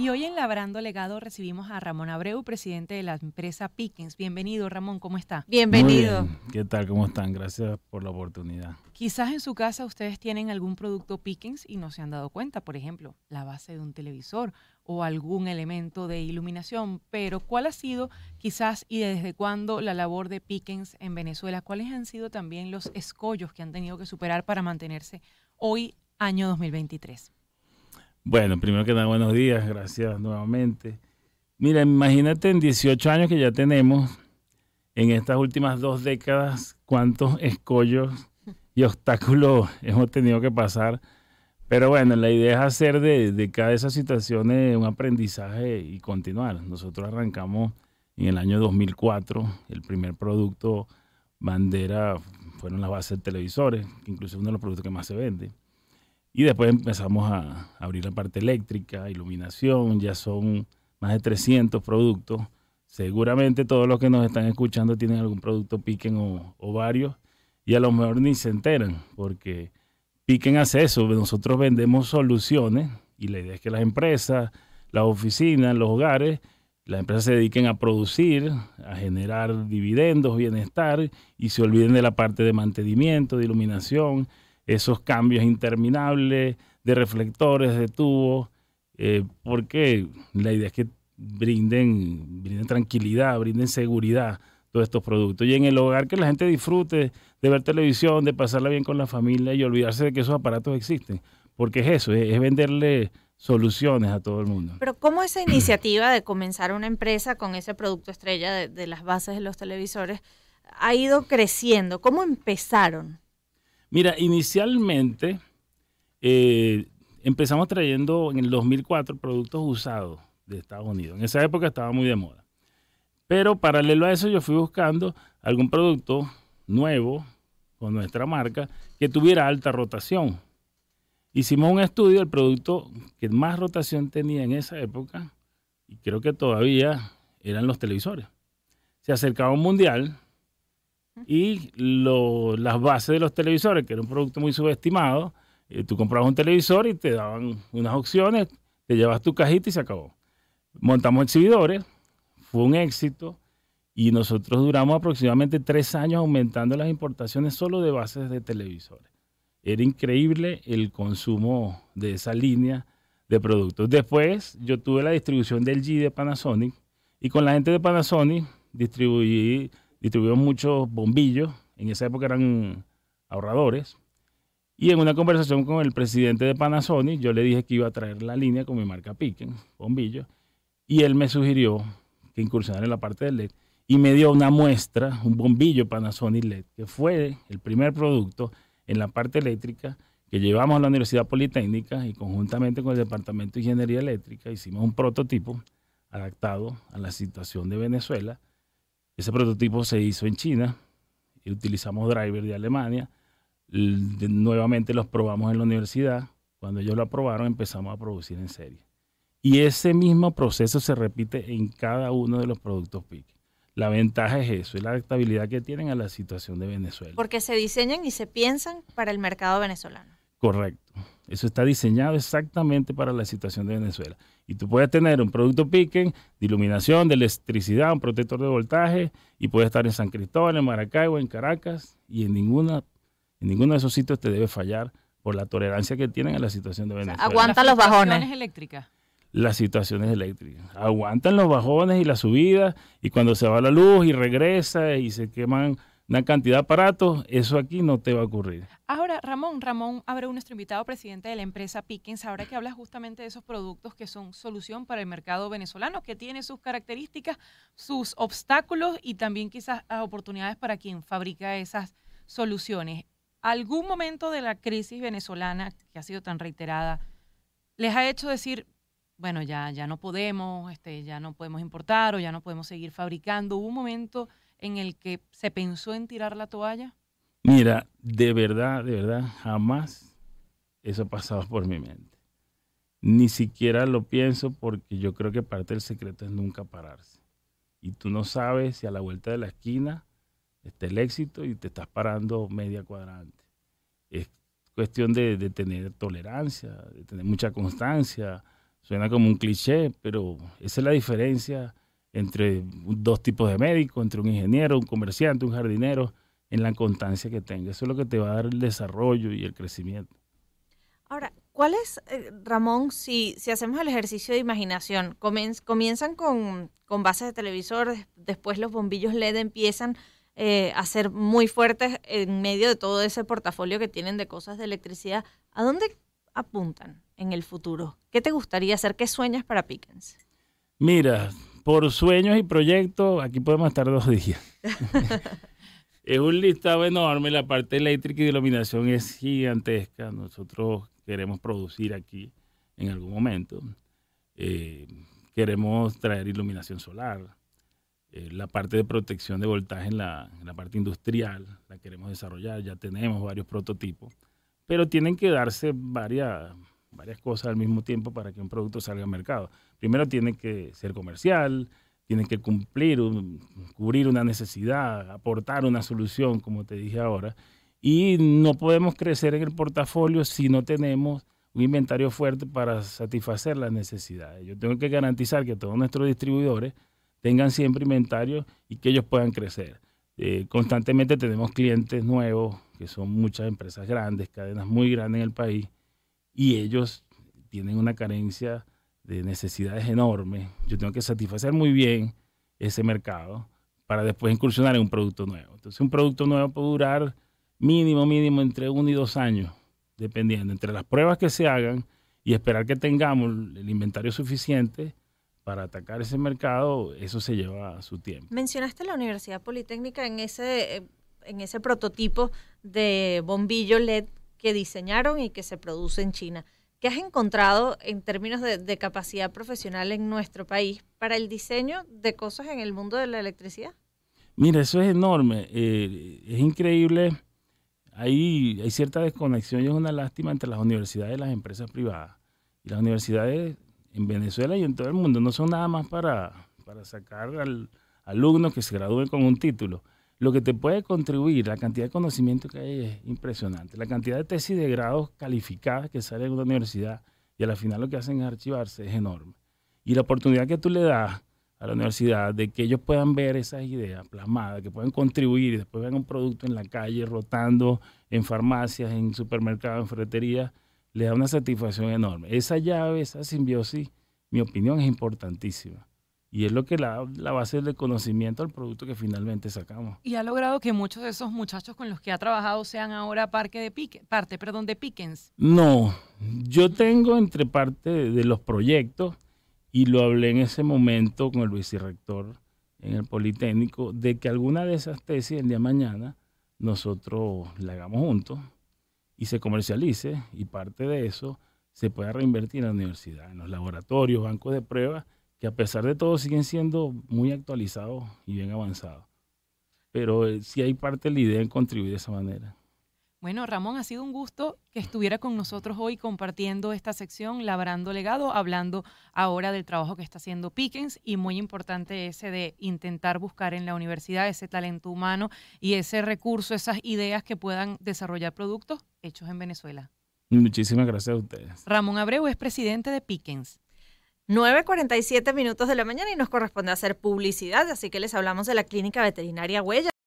Y hoy en Labrando Legado recibimos a Ramón Abreu, presidente de la empresa Pickens. Bienvenido, Ramón, ¿cómo está? Bienvenido. ¿Qué tal? ¿Cómo están? Gracias por la oportunidad. Quizás en su casa ustedes tienen algún producto Pickens y no se han dado cuenta, por ejemplo, la base de un televisor o algún elemento de iluminación, pero ¿cuál ha sido quizás y desde cuándo la labor de Pickens en Venezuela? ¿Cuáles han sido también los escollos que han tenido que superar para mantenerse hoy, año 2023? Bueno, primero que nada, buenos días, gracias nuevamente. Mira, imagínate en 18 años que ya tenemos, en estas últimas dos décadas, cuántos escollos y obstáculos hemos tenido que pasar. Pero bueno, la idea es hacer de, cada de esas situaciones un aprendizaje y continuar. Nosotros arrancamos en el año 2004, el primer producto bandera fueron las bases de televisores, que incluso uno de los productos que más se vende. Y después empezamos a abrir la parte eléctrica, iluminación, ya son más de 300 productos. Seguramente todos los que nos están escuchando tienen algún producto Piquen o, varios y a lo mejor ni se enteran porque Piquen hace eso. Nosotros vendemos soluciones y la idea es que las empresas, las oficinas, los hogares, las empresas se dediquen a producir, a generar dividendos, bienestar y se olviden de la parte de mantenimiento, de iluminación esos cambios interminables de reflectores, de tubos, eh, porque la idea es que brinden, brinden tranquilidad, brinden seguridad todos estos productos. Y en el hogar que la gente disfrute de ver televisión, de pasarla bien con la familia y olvidarse de que esos aparatos existen. Porque es eso, es, venderle soluciones a todo el mundo. Pero ¿cómo esa iniciativa de comenzar una empresa con ese producto estrella de, de las bases de los televisores ha ido creciendo? ¿Cómo empezaron? Mira, inicialmente eh, empezamos trayendo en el 2004 productos usados de Estados Unidos. En esa época estaba muy de moda. Pero paralelo a eso yo fui buscando algún producto nuevo con nuestra marca que tuviera alta rotación. Hicimos un estudio, el producto que más rotación tenía en esa época, y creo que todavía eran los televisores. Se acercaba un mundial, y las bases de los televisores, que era un producto muy subestimado. Eh, tú comprabas un televisor y te daban unas opciones, te llevas tu cajita y se acabó. Montamos exhibidores, fue un éxito y nosotros duramos aproximadamente tres años aumentando las importaciones solo de bases de televisores. Era increíble el consumo de esa línea de productos. Después yo tuve la distribución del G de Panasonic y con la gente de Panasonic distribuí distribuimos muchos bombillos, en esa época eran ahorradores, y en una conversación con el presidente de Panasonic, yo le dije que iba a traer la línea con mi marca Piquen, bombillo, y él me sugirió que incursionara en la parte de LED. Y me dio una muestra, un bombillo Panasonic LED, que fue el primer producto en la parte eléctrica que llevamos a la Universidad Politécnica y conjuntamente con el Departamento de Ingeniería Eléctrica hicimos un prototipo adaptado a la situación de Venezuela ese prototipo se hizo en China y utilizamos drivers de Alemania. nuevamente los probamos en la universidad. Cuando ellos lo aprobaron empezamos a producir en serie. Y ese mismo proceso se repite en cada uno de los productos PIC. La ventaja es eso, es la adaptabilidad que tienen a la situación de Venezuela. Porque se diseñan y se piensan para el mercado venezolano. Correcto. Eso está diseñado exactamente para la situación de Venezuela. Y tú puedes tener un producto Piquen de iluminación, de electricidad, un protector de voltaje, y puedes estar en San Cristóbal, en Maracaibo, en Caracas, y en, ninguna, en ninguno de esos sitios te debe fallar por la tolerancia que tienen a la situación de Venezuela. aguanta los bajones. eléctricas. Las situaciones eléctricas. Aguantan los bajones y la subida, y cuando se va la luz y regresa y se queman una cantidad de aparatos, eso aquí no te va a ocurrir. Ahora, Ramón, Ramón Abreu, nuestro invitado presidente de la empresa Pickens, ahora que hablas justamente de esos productos que son solución para el mercado venezolano, que tiene sus características, sus obstáculos y también quizás oportunidades para quien fabrica esas soluciones. ¿Algún momento de la crisis venezolana, que ha sido tan reiterada, les ha hecho decir, bueno, ya, ya no podemos, este, ya no podemos importar o ya no podemos seguir fabricando? ¿Hubo un momento en el que se pensó en tirar la toalla? Mira, de verdad, de verdad, jamás eso ha pasado por mi mente. Ni siquiera lo pienso porque yo creo que parte del secreto es nunca pararse. Y tú no sabes si a la vuelta de la esquina está el éxito y te estás parando media cuadrante. Es cuestión de, de tener tolerancia, de tener mucha constancia, Suena como un cliché, pero esa es la diferencia entre dos tipos de médicos, entre un ingeniero, un comerciante, un jardinero, en la constancia que tenga. Eso es lo que te va a dar el desarrollo y el crecimiento. Ahora, ¿cuál es, eh, Ramón, si, si hacemos el ejercicio de imaginación? comienzan con, con bases de televisores, después los bombillos LED empiezan eh, a ser muy fuertes en medio de todo ese portafolio que tienen de cosas de electricidad. ¿A dónde apuntan en el futuro? ¿Qué te gustaría hacer? ¿Qué sueñas para Pickens? Mira, por sueños y proyectos, aquí podemos estar dos días. es un listado enorme, la parte eléctrica y de iluminación es gigantesca. Nosotros queremos producir aquí en algún momento. Eh, queremos traer iluminación solar. Eh, la parte de protección de voltaje en la, en la parte industrial la queremos desarrollar. Ya tenemos varios prototipos, pero tienen que darse varias, varias cosas al mismo tiempo para que un producto salga al mercado. Primero tiene que ser comercial, tiene que cumplir, cubrir una necesidad, aportar una solución, como te dije ahora. Y no podemos crecer en el portafolio si no tenemos un inventario fuerte para satisfacer las necesidades. Yo tengo que garantizar que todos nuestros distribuidores tengan siempre inventario y que ellos puedan crecer. Eh, constantemente tenemos clientes nuevos, que son muchas empresas grandes, cadenas muy grandes en el país, y ellos tienen una carencia de necesidades enormes. Yo tengo que satisfacer muy bien ese mercado para después incursionar en un producto nuevo. Entonces, un producto nuevo puede durar mínimo, mínimo entre uno y dos años, dependiendo, entre las pruebas que se hagan y esperar que tengamos el inventario suficiente para atacar ese mercado, eso se lleva su tiempo. Mencionaste la Universidad Politécnica en ese, en ese prototipo de bombillo LED que diseñaron y que se produce en China. ¿Qué has encontrado en términos de, capacidad profesional en nuestro país para el diseño de cosas en el mundo de la electricidad? Mira, eso es enorme. Eh, es increíble. Hay, hay cierta desconexión y es una lástima entre las universidades y las empresas privadas. Y las universidades en Venezuela y en todo el mundo no son nada más para, para sacar al, alumnos que se gradúen con un título lo que te puede contribuir, la cantidad de conocimiento que hay es impresionante. La cantidad de tesis de grados calificadas que salen en una universidad y al final lo que hacen es archivarse es enorme. Y la oportunidad que tú le das a la universidad de que ellos puedan ver esas ideas plasmadas, que puedan contribuir y después vean un producto en la calle, rotando en farmacias, en supermercados, en ferreterías, le da una satisfacción enorme. Esa llave, esa simbiosis, mi opinión es importantísima. Y es lo que la, la base del conocimiento al producto que finalmente sacamos. Y ha logrado que muchos de esos muchachos con los que ha trabajado sean ahora parque de pique, parte perdón, de Pickens. No, yo tengo entre parte de los proyectos, y lo hablé en ese momento con el vicerrector en el Politécnico, de que alguna de esas tesis el día de mañana nosotros la hagamos juntos y se comercialice, y parte de eso se pueda reinvertir en la universidad, en los laboratorios, bancos de pruebas que a pesar de todo siguen siendo muy actualizados y bien avanzados. Pero eh, sí hay parte de la idea en contribuir de esa manera. Bueno, Ramón, ha sido un gusto que estuviera con nosotros hoy compartiendo esta sección, labrando legado, hablando ahora del trabajo que está haciendo Pickens y muy importante ese de intentar buscar en la universidad ese talento humano y ese recurso, esas ideas que puedan desarrollar productos hechos en Venezuela. Muchísimas gracias a ustedes. Ramón Abreu es presidente de Pickens. 9.47 minutos de la mañana y nos corresponde hacer publicidad, así que les hablamos de la clínica veterinaria Huella.